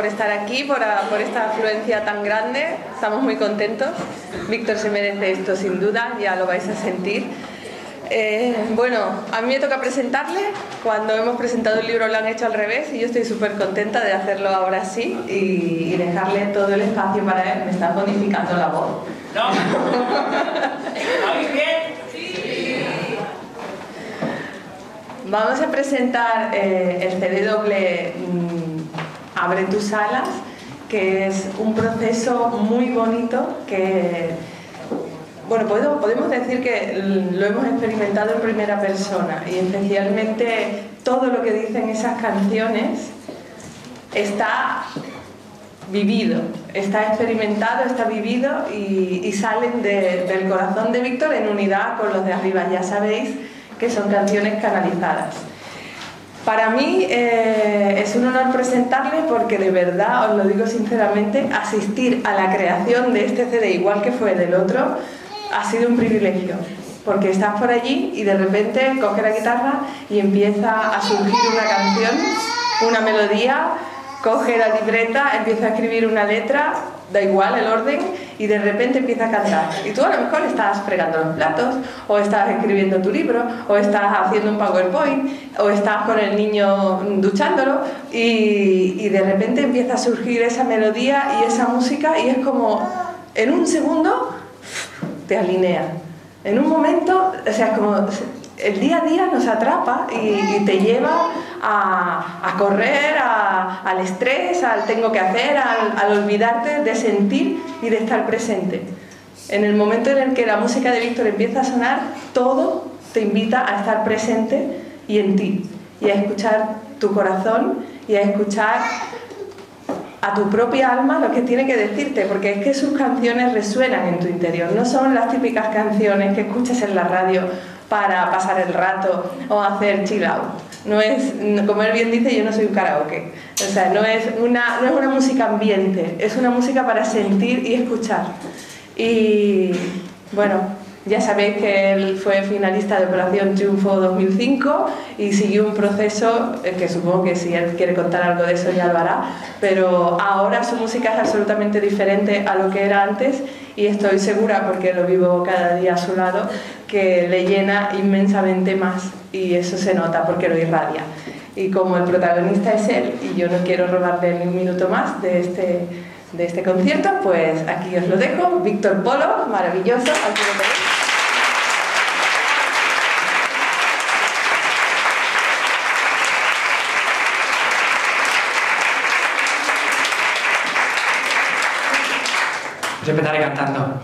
Por, estar aquí, por, a- por esta afluencia tan grande. Estamos muy contentos. Víctor se merece esto sin duda, ya lo vais a sentir. Eh, bueno, a mí me toca presentarle. Cuando hemos presentado el libro lo han hecho al revés y yo estoy súper contenta de hacerlo ahora sí y, y dejarle todo el espacio para él. Me está bonificando la voz. ¿No? ¿Oís bien? Vamos a presentar eh, el CD doble mm, Abre tus alas, que es un proceso muy bonito que, bueno, podemos decir que lo hemos experimentado en primera persona y especialmente todo lo que dicen esas canciones está vivido, está experimentado, está vivido y, salen de- del corazón de Víctor en unidad con los de arriba. Ya sabéis que son canciones canalizadas. Para mí eh, es un honor presentarles porque de verdad, os lo digo sinceramente, asistir a la creación de este CD, igual que fue del otro, ha sido un privilegio. Porque estás por allí y de repente coge la guitarra y empieza a surgir una canción, una melodía, coge la libreta, empieza a escribir una letra, da igual el orden, y de repente empieza a cantar. Y tú a lo mejor estás fregando los platos, o estás escribiendo tu libro, o estás haciendo un PowerPoint, o estás con el niño duchándolo, y, de repente empieza a surgir esa melodía y esa música, y es como, en un segundo, te alinea. En un momento, o sea, como el día a día nos atrapa y, te lleva a, correr, a- al estrés, al tengo que hacer, al olvidarte de sentir y de estar presente. En el momento en el que la música de Víctor empieza a sonar, todo te invita a estar presente y en ti, y a escuchar tu corazón y a escuchar a tu propia alma lo que tiene que decirte, porque es que sus canciones resuenan en tu interior, no son las típicas canciones que escuchas en la radio para pasar el rato o hacer chill out. No es, como él bien dice, yo no soy un karaoke. O sea, no es una, no es una música ambiente, es una música para sentir y escuchar. Y bueno, ya sabéis que él fue finalista de Operación Triunfo 2005 y siguió un proceso eh, que supongo que si él quiere contar algo de eso ya lo hará, pero ahora su música es absolutamente diferente a lo que era antes y estoy segura, porque lo vivo cada día a su lado, que le llena inmensamente más y eso se nota porque lo irradia. Y como el protagonista es él y yo no quiero robarle ni un minuto más de este, de este concierto, pues aquí os lo dejo. Víctor Polo, maravilloso, aquí lo Empezaré cantando.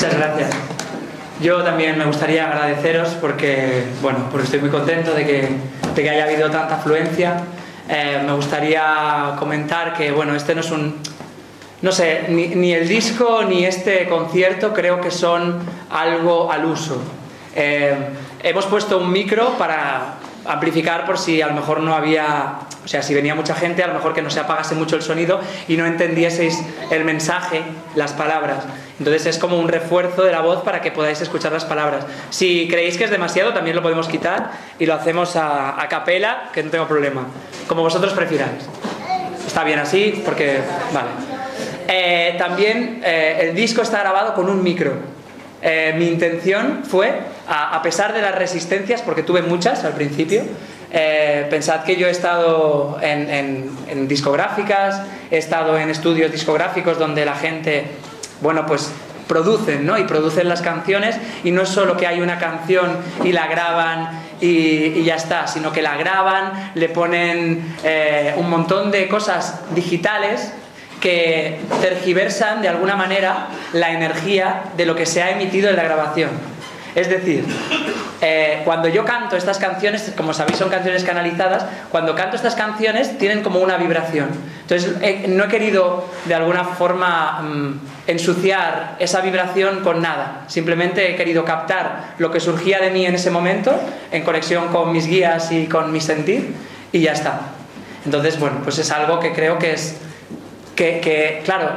Muchas gracias. Yo también me gustaría agradeceros porque, bueno, porque estoy muy contento de que, de que haya habido tanta afluencia. Eh, me gustaría comentar que, bueno, este no es un... No sé, ni, ni el disco ni este concierto creo que son algo al uso. Eh, hemos puesto un micro para amplificar por si a lo mejor no había, o sea, si venía mucha gente, a lo mejor que no se apagase mucho el sonido y no entendieseis el mensaje, las palabras. Entonces es como un refuerzo de la voz para que podáis escuchar las palabras. Si creéis que es demasiado, también lo podemos quitar y lo hacemos a, a capela, que no tengo problema. Como vosotros prefiráis. Está bien así, porque. Vale. Eh, también eh, el disco está grabado con un micro. Eh, mi intención fue, a, pesar de las resistencias, porque tuve muchas al principio, eh, pensad que yo he estado en, discográficas, he estado en estudios discográficos donde la gente, bueno, pues producen, ¿no? Y producen las canciones y no es solo que hay una canción y la graban y, y ya está, sino que la graban, le ponen eh, un montón de cosas digitales que tergiversan de alguna manera la energía de lo que se ha emitido en la grabación. Es decir, eh, cuando yo canto estas canciones, como sabéis son canciones canalizadas, cuando canto estas canciones tienen como una vibración. Entonces eh, no he querido de alguna forma mmm, ensuciar esa vibración con nada. Simplemente he querido captar lo que surgía de mí en ese momento, en conexión con mis guías y con mi sentir, y ya está. Entonces, bueno, pues es algo que creo que es que, claro,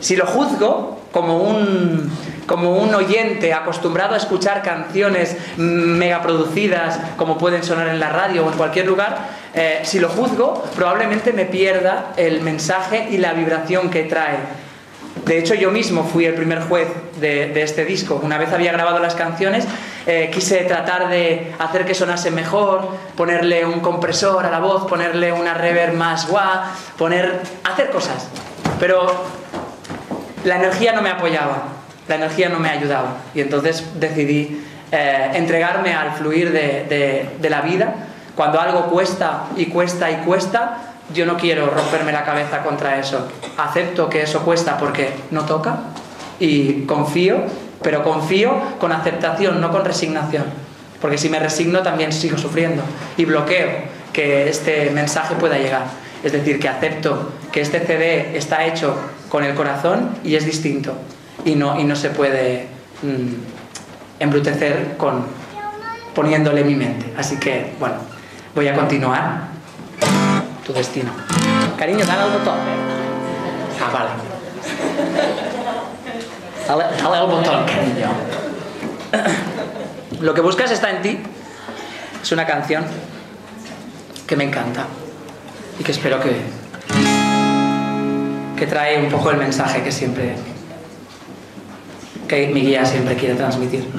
si lo juzgo como un, como un oyente acostumbrado a escuchar canciones megaproducidas como pueden sonar en la radio o en cualquier lugar, eh, si lo juzgo probablemente me pierda el mensaje y la vibración que trae. De hecho, yo mismo fui el primer juez de, de este disco. Una vez había grabado las canciones, eh, quise tratar de hacer que sonase mejor, ponerle un compresor a la voz, ponerle una reverb más guau, poner, hacer cosas. Pero la energía no me apoyaba, la energía no me ayudaba. Y entonces decidí eh, entregarme al fluir de, de, de la vida. Cuando algo cuesta y cuesta y cuesta, yo no quiero romperme la cabeza contra eso. Acepto que eso cuesta porque no toca y confío, pero confío con aceptación, no con resignación. Porque si me resigno también sigo sufriendo y bloqueo que este mensaje pueda llegar. Es decir, que acepto que este CD está hecho con el corazón y es distinto y no, y no se puede mmm, embrutecer con poniéndole mi mente. Así que, bueno, voy a continuar tu destino. Cariño, dale al botón. Ah, vale. Dale, dale al botón, cariño. Lo que buscas está en ti. Es una canción que me encanta y que espero que que trae un poco el mensaje que siempre que mi guía siempre quiere transmitir.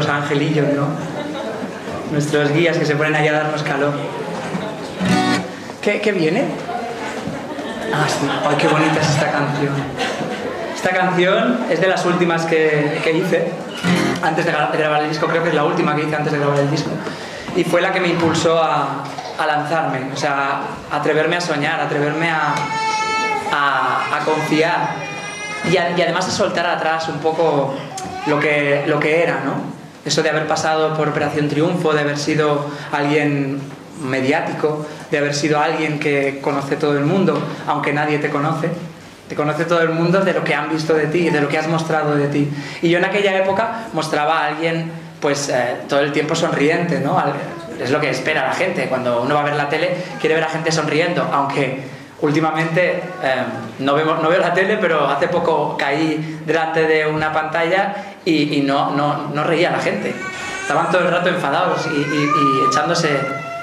los angelillos, ¿no? Nuestros guías que se ponen ahí a darnos calor. ¿Qué, qué viene? Ah. Ay, qué bonita es esta canción. Esta canción es de las últimas que, que hice antes de, gra- de grabar el disco. Creo que es la última que hice antes de grabar el disco. Y fue la que me impulsó a, a lanzarme, o sea, a atreverme a soñar, a atreverme a, a, confiar y, y además a soltar atrás un poco lo que, lo que era, ¿no? Eso de haber pasado por Operación Triunfo, de haber sido alguien mediático, de haber sido alguien que conoce todo el mundo, aunque nadie te conoce. Te conoce todo el mundo de lo que han visto de ti, de lo que has mostrado de ti. Y yo en aquella época mostraba a alguien, pues, eh, todo el tiempo sonriente, ¿no? Es lo que espera la gente. Cuando uno va a ver la tele, quiere ver a gente sonriendo, aunque últimamente eh, no, vemos, no veo la tele, pero hace poco caí delante de una pantalla y, y no, no, no reía la gente. Estaban todo el rato enfadados y, y- echándose,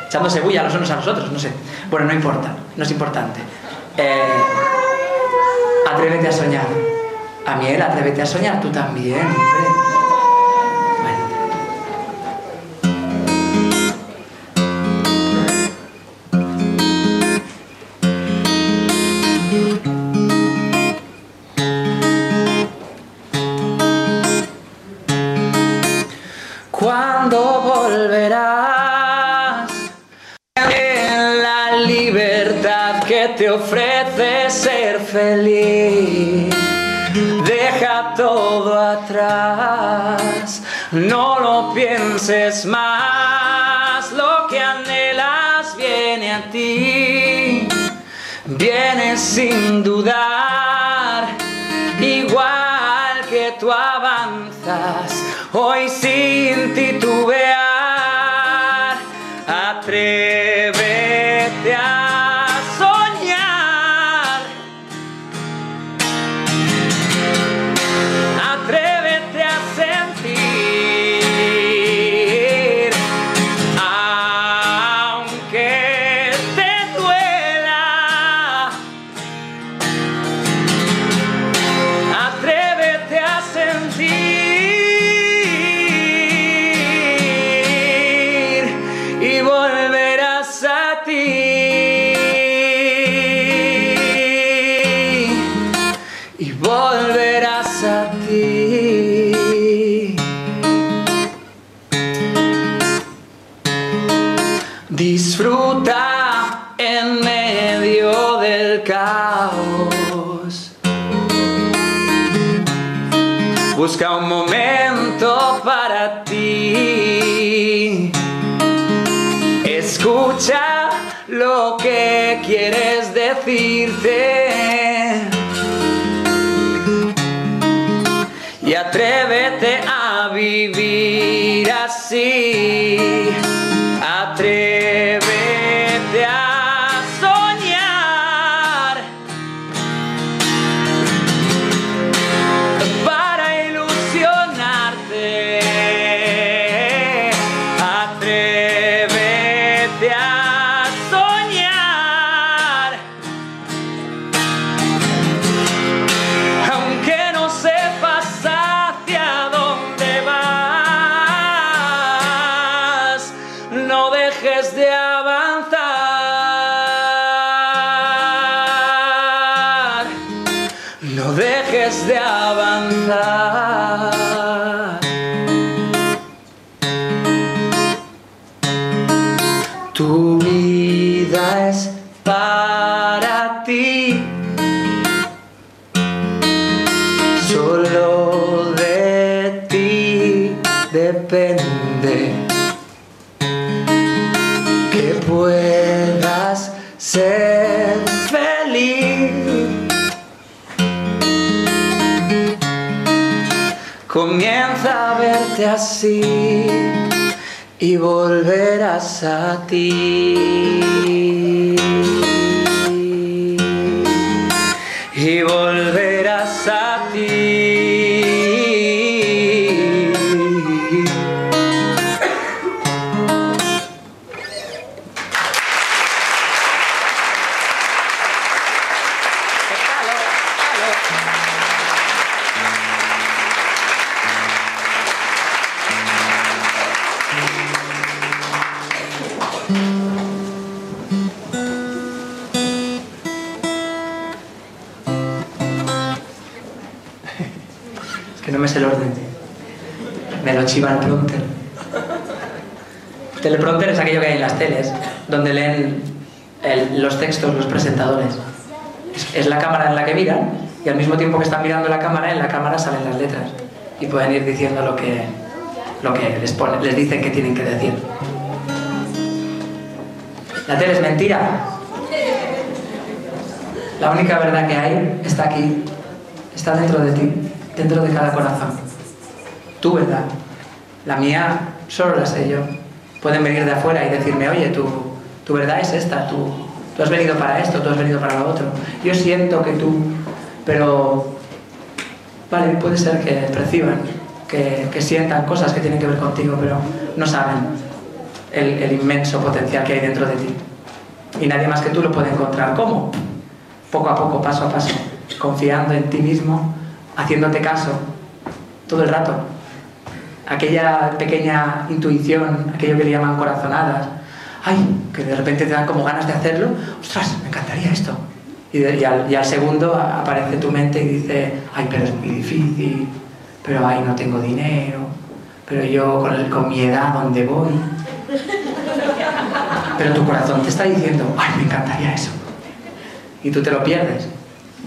echándose bulla los unos a los otros, no sé. Bueno, no importa, no es importante. Eh, atrévete a soñar. A mí él, atrévete a soñar, tú también, hombre. No lo pienses más. Lo que anhelas viene a ti, viene sin dudar. Igual que tú avanzas, hoy sin decirte. Y atrévete a vivir the Es el orden. Me lo chiva el prompter. Teleprompter es aquello que hay en las teles, donde leen el- los textos los presentadores. Es, es la cámara en la que miran y al mismo tiempo que están mirando la cámara, en la cámara salen las letras y pueden ir diciendo lo que, lo que les, pone, les dicen que tienen que decir. La tele es mentira. La única verdad que hay está aquí, está dentro de ti, dentro de cada corazón. Tu verdad. La mía solo la sé yo. Pueden venir de afuera y decirme, oye, tu, tu verdad es esta, tú, tú has venido para esto, tú has venido para lo otro. Yo siento que tú, pero, vale, puede ser que perciban, que, que sientan cosas que tienen que ver contigo, pero no saben el, el inmenso potencial que hay dentro de ti. Y nadie más que tú lo puede encontrar. ¿Cómo? Poco a poco, paso a paso, confiando en ti mismo, haciéndote caso todo el rato. Aquella pequeña intuición, aquello que le llaman corazonadas, ay, que de repente te dan como ganas de hacerlo, ostras, me encantaría esto. Y, de- al, segundo aparece tu mente y dice, ay, pero es muy difícil, pero ay, no tengo dinero, pero yo con, el- con mi edad, ¿dónde voy? Pero tu corazón te está diciendo, ay, me encantaría eso. Y tú te lo pierdes.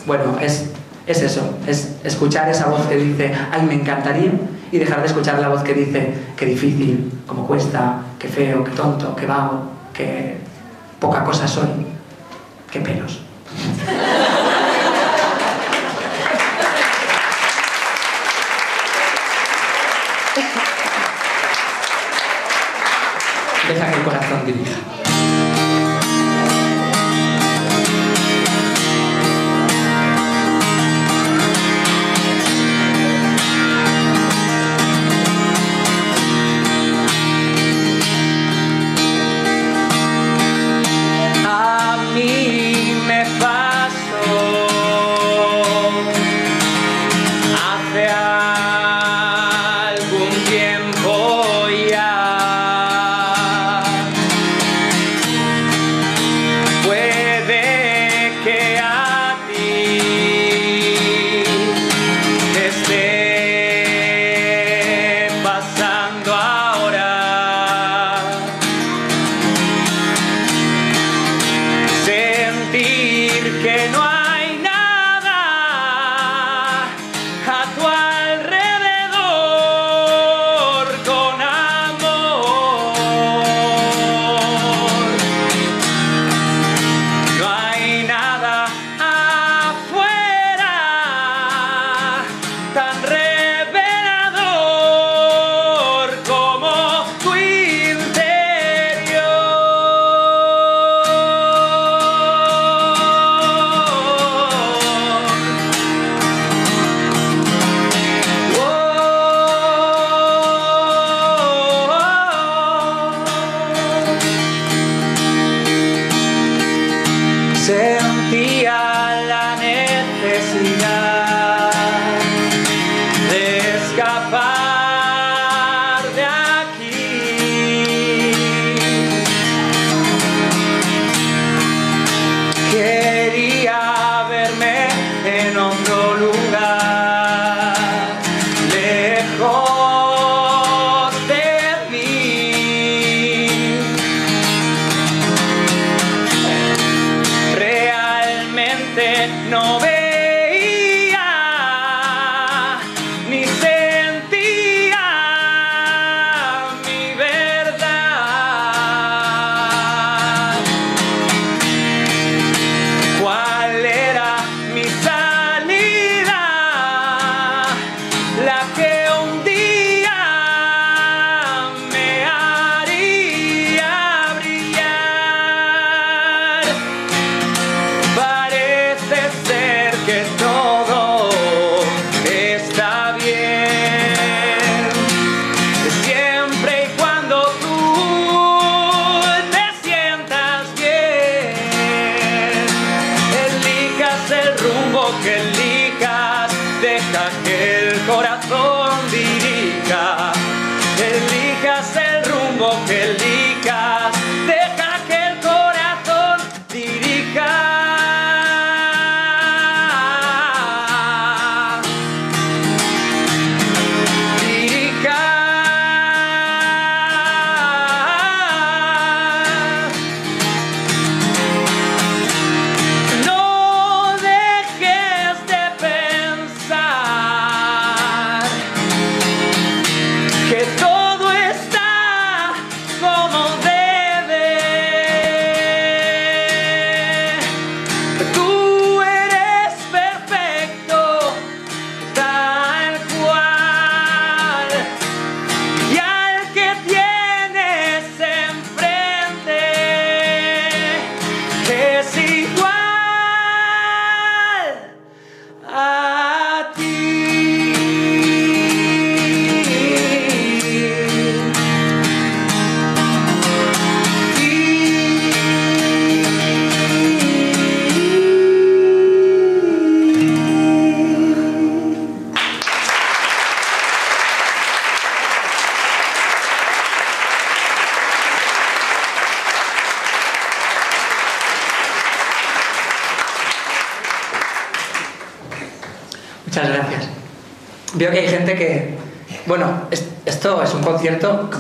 Bueno, es, es eso, es escuchar esa voz que dice, ay, me encantaría, y dejar de escuchar la voz que dice, qué difícil, cómo cuesta, qué feo, qué tonto, qué vago, qué poca cosa soy, qué pelos.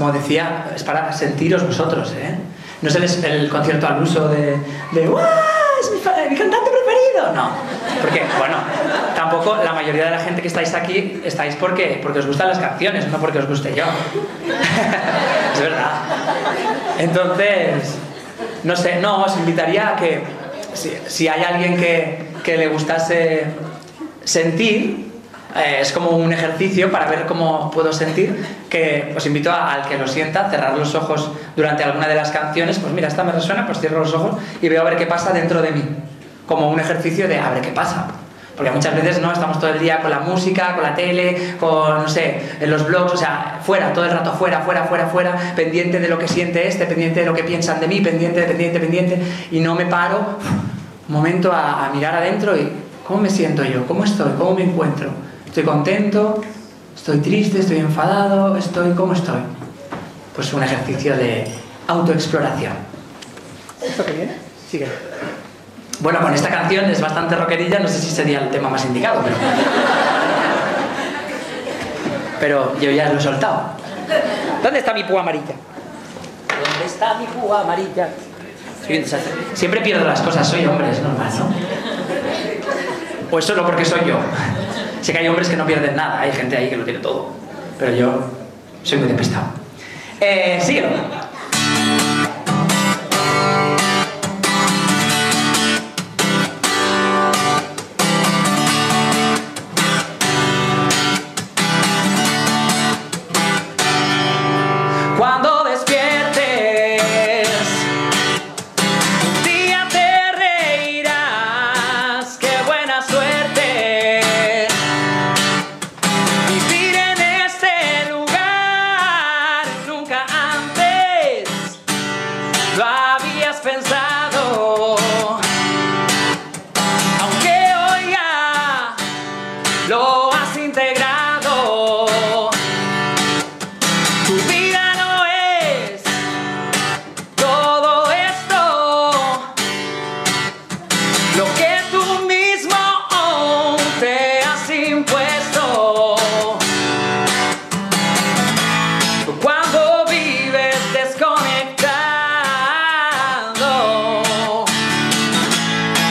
Como decía, es para sentiros vosotros, ¿eh? No es el, el concierto al uso de, de ¡Guau! ¡Es mi, mi cantante preferido! No, porque, bueno, tampoco la mayoría de la gente que estáis aquí estáis porque, porque os gustan las canciones, no porque os guste yo. es verdad. Entonces, no sé, no, os invitaría a que si, si hay alguien que, que le gustase sentir, eh, es como un ejercicio para ver cómo puedo sentir, que os invito a- al que lo sienta, cerrar los ojos durante alguna de las canciones, pues mira, esta me resuena, pues cierro los ojos y veo a ver qué pasa dentro de mí, como un ejercicio de a ver qué pasa. Porque muchas veces no estamos todo el día con la música, con la tele, con, no sé, en los blogs, o sea, fuera, todo el rato fuera, fuera, fuera, fuera, pendiente de lo que siente este, pendiente de lo que piensan de mí, pendiente, pendiente, pendiente, y no me paro un momento a, a mirar adentro y cómo me siento yo, cómo estoy, cómo me encuentro. Estoy contento, estoy triste, estoy enfadado, estoy, ¿cómo estoy? Pues un ejercicio de autoexploración. ¿Esto qué viene? Sigue. Bueno, con esta canción es bastante rockerilla, no sé si sería el tema más indicado, pero. Pero yo ya lo he soltado. ¿Dónde está mi púa amarilla? ¿Dónde está mi púa amarilla? Siempre pierdo las cosas, soy hombre, es normal, ¿no? O es solo porque soy yo. Sé que hay hombres que no pierden nada, hay gente ahí que lo tiene todo. Pero yo soy muy despistado. Eh, síguelo.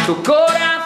Desconectado, tu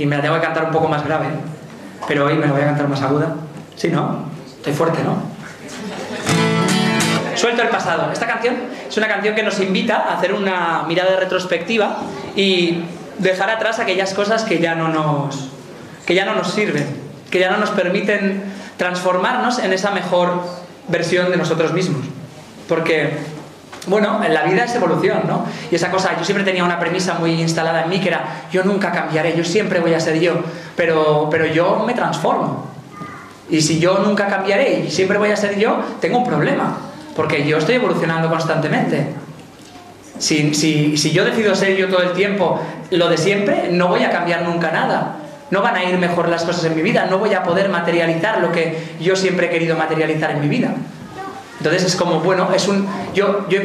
y me la tengo que cantar un poco más grave. Pero hoy me la voy a cantar más aguda. Sí, ¿no? Estoy fuerte, ¿no? Suelto el pasado. Esta canción es una canción que nos invita a hacer una mirada retrospectiva y dejar atrás aquellas cosas que ya no nos, que ya no nos sirven, que ya no nos permiten transformarnos en esa mejor versión de nosotros mismos. Porque, bueno, en la vida es evolución, ¿no? Y esa cosa, yo siempre tenía una premisa muy instalada en mí que era, yo nunca cambiaré, yo siempre voy a ser yo, pero, pero yo me transformo. Y si yo nunca cambiaré y siempre voy a ser yo, tengo un problema, porque yo estoy evolucionando constantemente. Si, si, si yo decido ser yo todo el tiempo lo de siempre, no voy a cambiar nunca nada. No van a ir mejor las cosas en mi vida, no voy a poder materializar lo que yo siempre he querido materializar en mi vida. Entonces es como, bueno, es un, yo, yo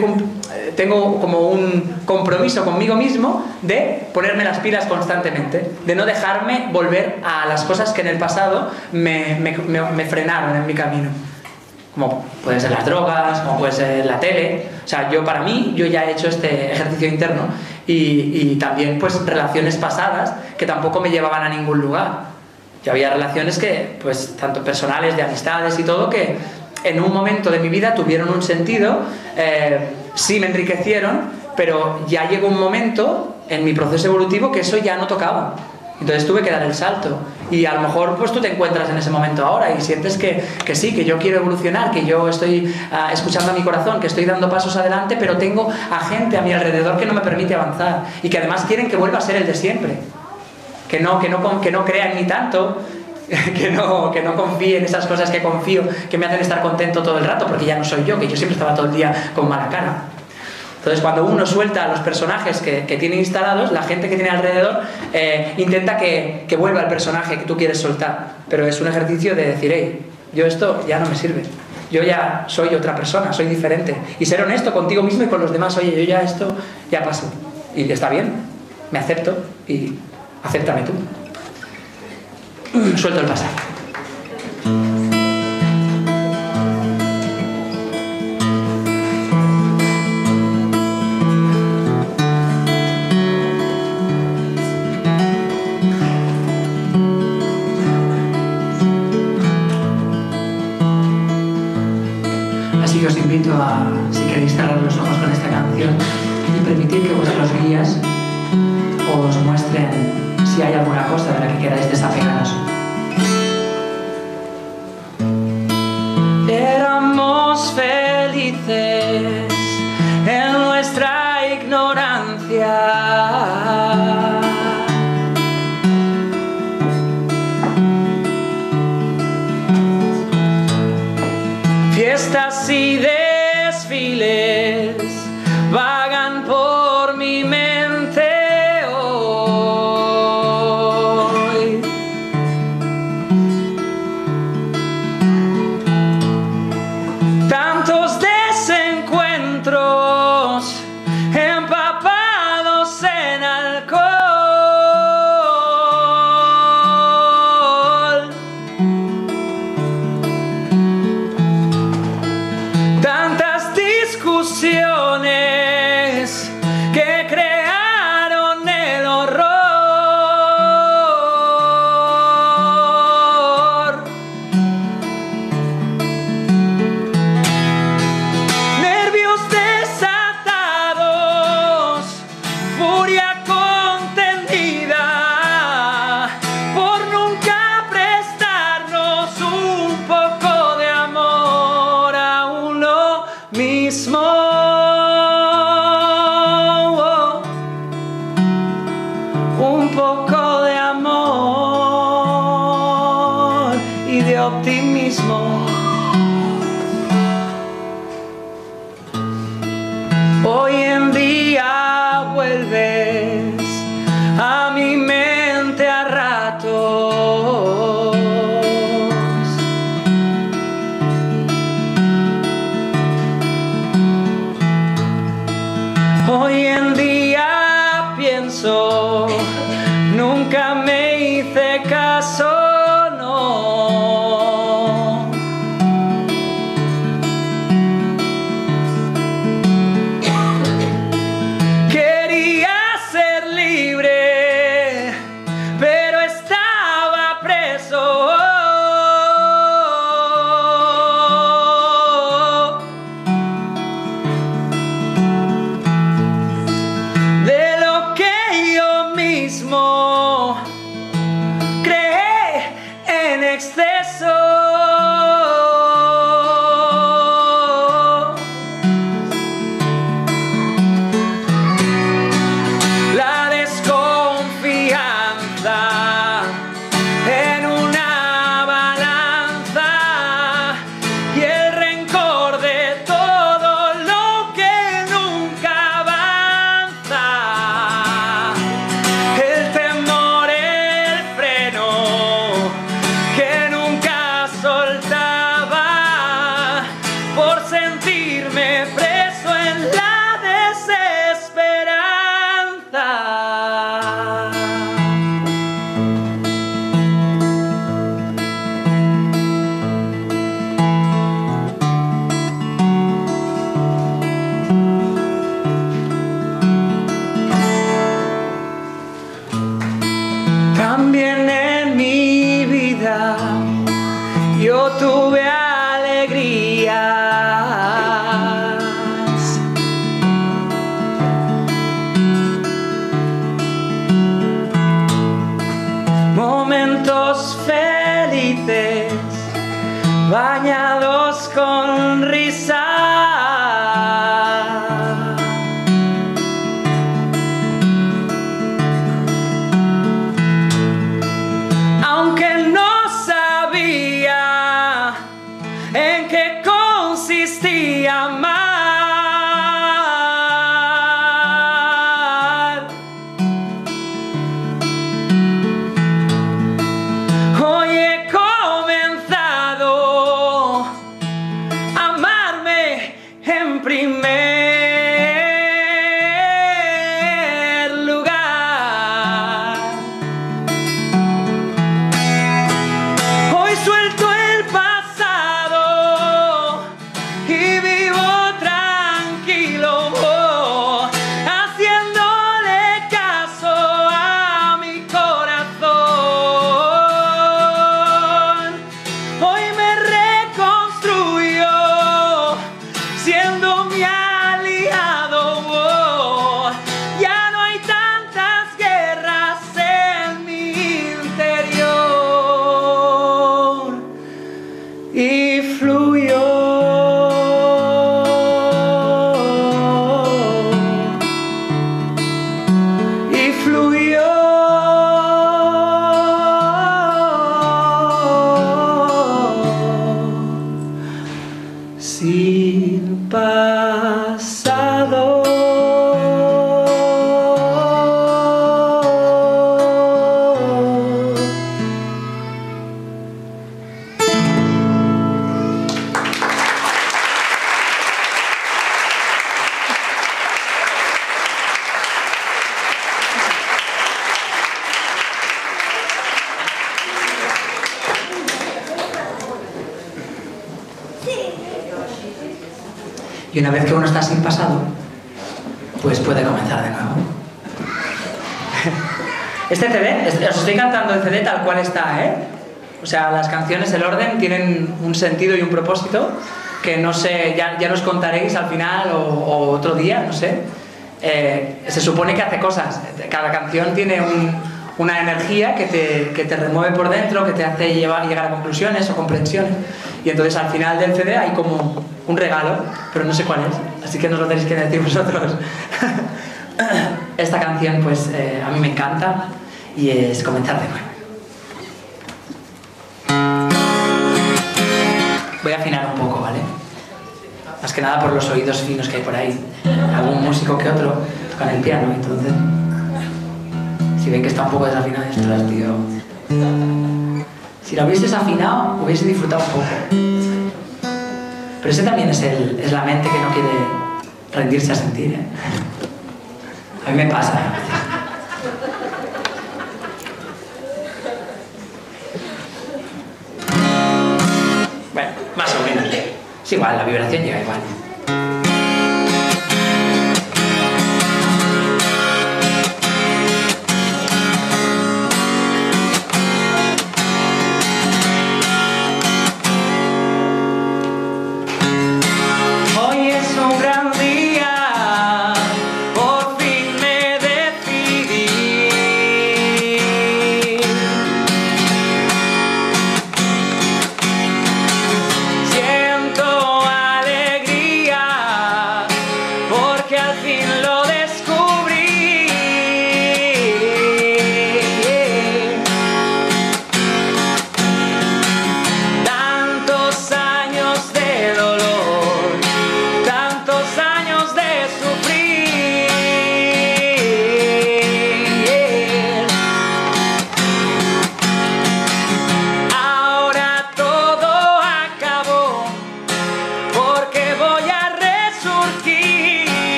tengo como un compromiso conmigo mismo de ponerme las pilas constantemente, de no dejarme volver a las cosas que en el pasado me, me- me- me frenaron en mi camino. Como pueden ser las drogas, como puede ser la tele. O sea, yo para mí, yo ya he hecho este ejercicio interno y, y también pues relaciones pasadas que tampoco me llevaban a ningún lugar. Yo había relaciones que, pues, tanto personales, de amistades y todo, que en un momento de mi vida tuvieron un sentido, eh, sí me enriquecieron, pero ya llegó un momento en mi proceso evolutivo que eso ya no tocaba. Entonces tuve que dar el salto. Y a lo mejor pues tú te encuentras en ese momento ahora y sientes que, que sí, que yo quiero evolucionar, que yo estoy ah, escuchando a mi corazón, que estoy dando pasos adelante, pero tengo a gente a mi alrededor que no me permite avanzar y que además quieren que vuelva a ser el de siempre que no, que no, que no crea en mí tanto, que no, que no confíe en esas cosas que confío, que me hacen estar contento todo el rato, porque ya no soy yo, que yo siempre estaba todo el día con mala cara. Entonces, cuando uno suelta a los personajes que, que tiene instalados, la gente que tiene alrededor eh, intenta que, que vuelva el personaje que tú quieres soltar. Pero es un ejercicio de decir, hey, yo esto ya no me sirve. Yo ya soy otra persona, soy diferente. Y ser honesto contigo mismo y con los demás, oye, yo ya esto ya paso. Y está bien, me acepto y acéptame tú. Suelto el pasado. Así que os invito a, si queréis cerrar los ojos con esta canción y permitir que vuestros guías os muestren si hay alguna cosa de la que queráis desapegaros. yeah. Hice con risa. Y una vez que uno está sin pasado, pues puede comenzar de nuevo. Este CD, os estoy cantando el CD tal cual está, ¿eh? O sea, las canciones, el orden, tienen un sentido y un propósito que no sé, ya, ya nos contaréis al final o, otro día, no sé. Eh, se supone que hace cosas. Cada canción tiene una energía que te, que te, remueve por dentro, que te hace llevar, llegar a conclusiones o comprensiones. Y entonces al final del CD hay como un regalo, pero no sé cuál es. Así que nos lo tenéis que decir vosotros. Esta canción, pues eh, a mí me encanta y es comenzar de nuevo. Voy a afinar un poco, ¿vale? Más que nada por los oídos finos que hay por ahí. Algún músico que otro toca el piano, entonces. Si ven que está un poco desafinado, esto tío. Si lo hubieses afinado, hubiese disfrutado un poco. Pero ese también es, el, es la mente que no quiere rendirse a sentir, ¿eh? A mí me pasa. Bueno, más o menos. Es igual, la vibración llega igual.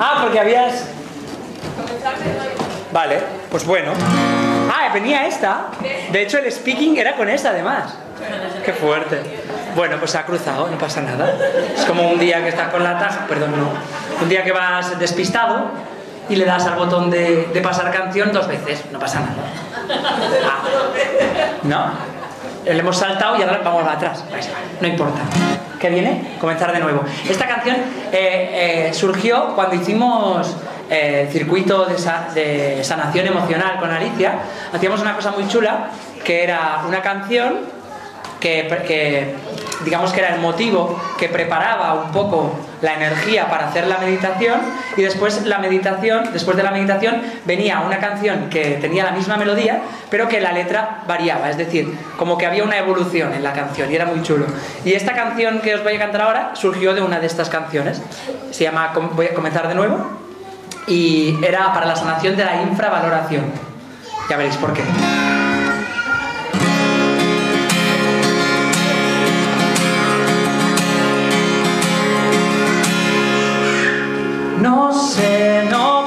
Ah, porque habías... Vale, pues bueno. Ah, venía esta. De hecho, el speaking era con esta, además. Qué fuerte. Bueno, pues se ha cruzado, no pasa nada. Es como un día que estás con la taza, perdón, no. Un día que vas despistado y le das al botón de, de pasar canción dos veces, no pasa nada. Ah, ¿No? Le hemos saltado y ahora vamos atrás. No importa. ¿Qué viene? Comenzar de nuevo. Esta canción eh, eh, surgió cuando hicimos eh, circuito de, sa- de sanación emocional con Alicia. Hacíamos una cosa muy chula, que era una canción que, que, digamos que era el motivo que preparaba un poco la energía para hacer la meditación y después la meditación, después de la meditación venía una canción que tenía la misma melodía, pero que la letra variaba, es decir, como que había una evolución en la canción y era muy chulo. Y esta canción que os voy a cantar ahora surgió de una de estas canciones. Se llama voy a comenzar de nuevo y era para la sanación de la infravaloración. Ya veréis por qué. No sé, no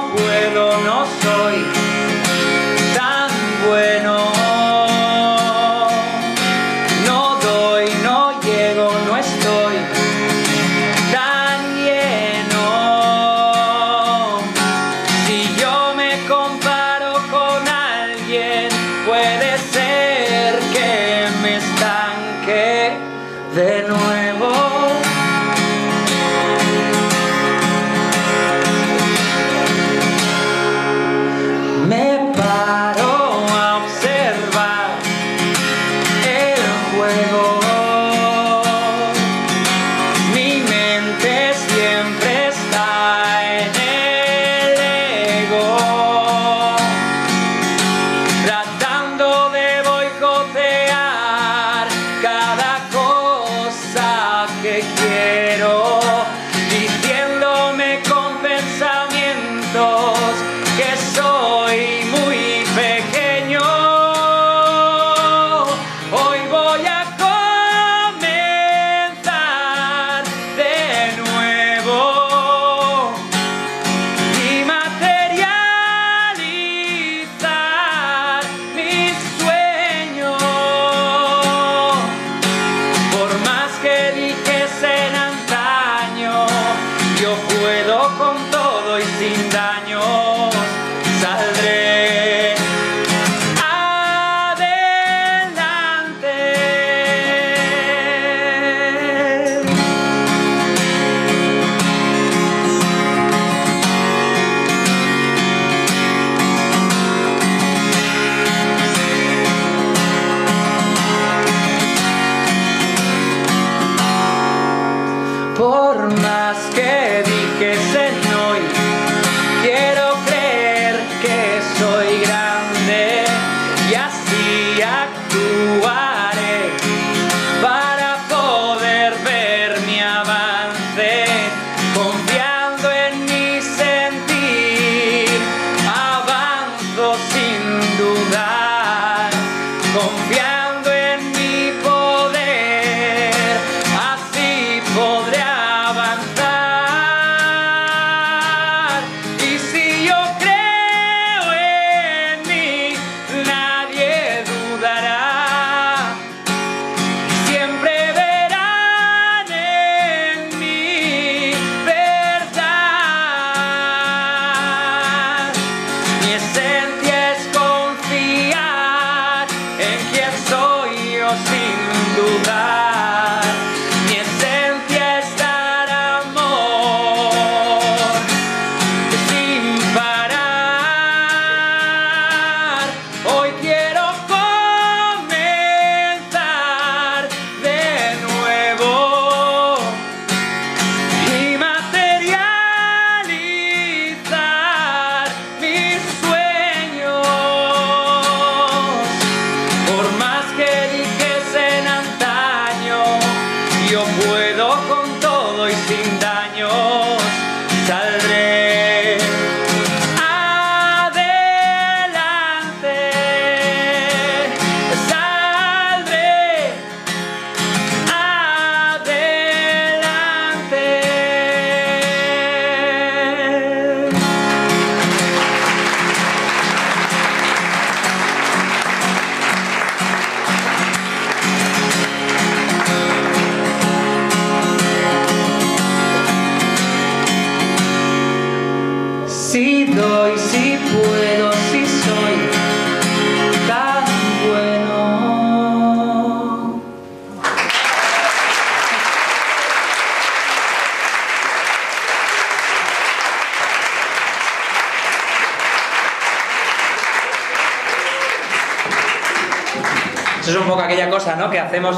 Eso es un poco aquella cosa ¿no? que hacemos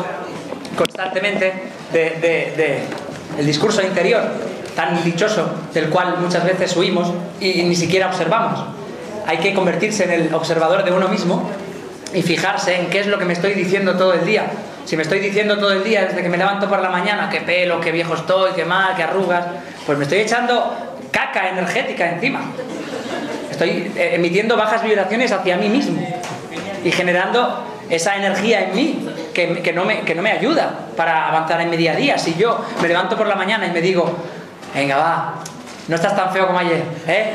constantemente de, el discurso interior tan dichoso del cual muchas veces huimos y ni siquiera observamos. Hay que convertirse en el observador de uno mismo y fijarse en qué es lo que me estoy diciendo todo el día. Si me estoy diciendo todo el día desde que me levanto por la mañana que pelo, que viejo estoy, que mal, que arrugas, pues me estoy echando caca energética encima. Estoy eh, emitiendo bajas vibraciones hacia mí mismo y generando esa energía en mí que, que no me, que no me ayuda para avanzar en mi día a día. Si yo me levanto por la mañana y me digo, venga, va, no estás tan feo como ayer, ¿eh?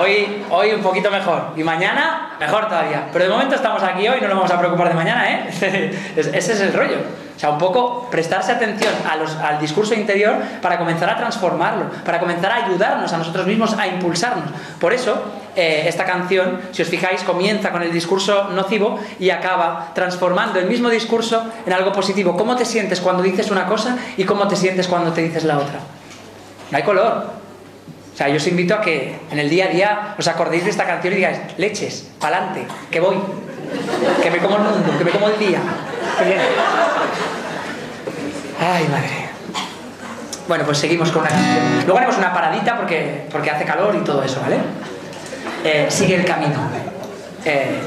Hoy, hoy un poquito mejor. Y mañana, mejor todavía. Pero de momento estamos aquí hoy, no nos vamos a preocupar de mañana, ¿eh? Es- Ese es el rollo. O sea, un poco prestarse atención al discurso interior para comenzar a transformarlo, para comenzar a ayudarnos a nosotros mismos a impulsarnos. Por eso, eh, esta canción, si os fijáis, comienza con el discurso nocivo y acaba transformando el mismo discurso en algo positivo. ¿Cómo te sientes cuando dices una cosa y cómo te sientes cuando te dices la otra? No hay color. O sea, yo os invito a que en el día a día os acordéis de esta canción y digáis, leches, pa'lante, que voy, que me como el mundo, que me como el día. Ay, madre. Bueno, pues seguimos con una canción. Luego haremos una paradita porque, porque hace calor y todo eso, ¿vale? Eh, sigue el camino. Eh,